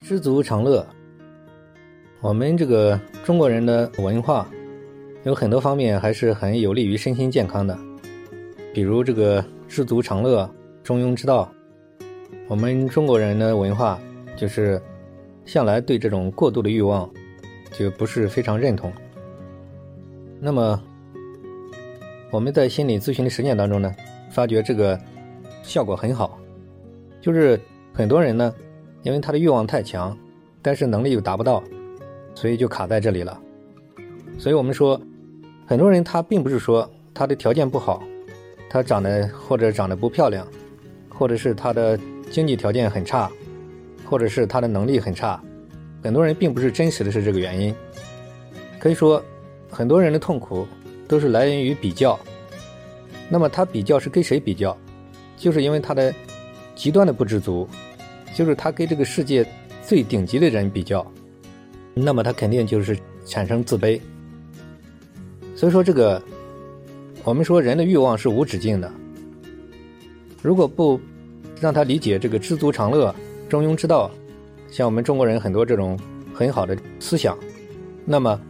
知足常乐。我们这个中国人的文化有很多方面还是很有利于身心健康的，比如这个知足常乐、中庸之道。我们中国人的文化就是向来对这种过度的欲望就不是非常认同。那么我们在心理咨询的实践当中呢，发觉这个效果很好，就是很多人呢。因为他的欲望太强，但是能力又达不到，所以就卡在这里了。所以我们说，很多人他并不是说他的条件不好，他长得或者长得不漂亮，或者是他的经济条件很差，或者是他的能力很差。很多人并不是真实的是这个原因。可以说，很多人的痛苦都是来源于比较。那么他比较是跟谁比较？就是因为他的极端的不知足。就是他跟这个世界最顶级的人比较，那么他肯定就是产生自卑。所以说，这个我们说人的欲望是无止境的。如果不让他理解这个知足常乐、中庸之道，像我们中国人很多这种很好的思想，那么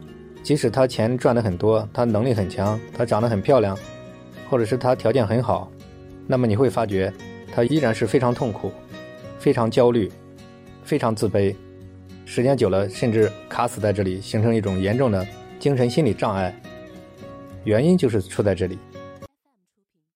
即使他钱赚的很多，他能力很强，他长得很漂亮，或者是他条件很好，那么你会发觉他依然是非常痛苦。非常焦虑，非常自卑，时间久了甚至卡死在这里，形成一种严重的精神心理障碍。原因就是出在这里。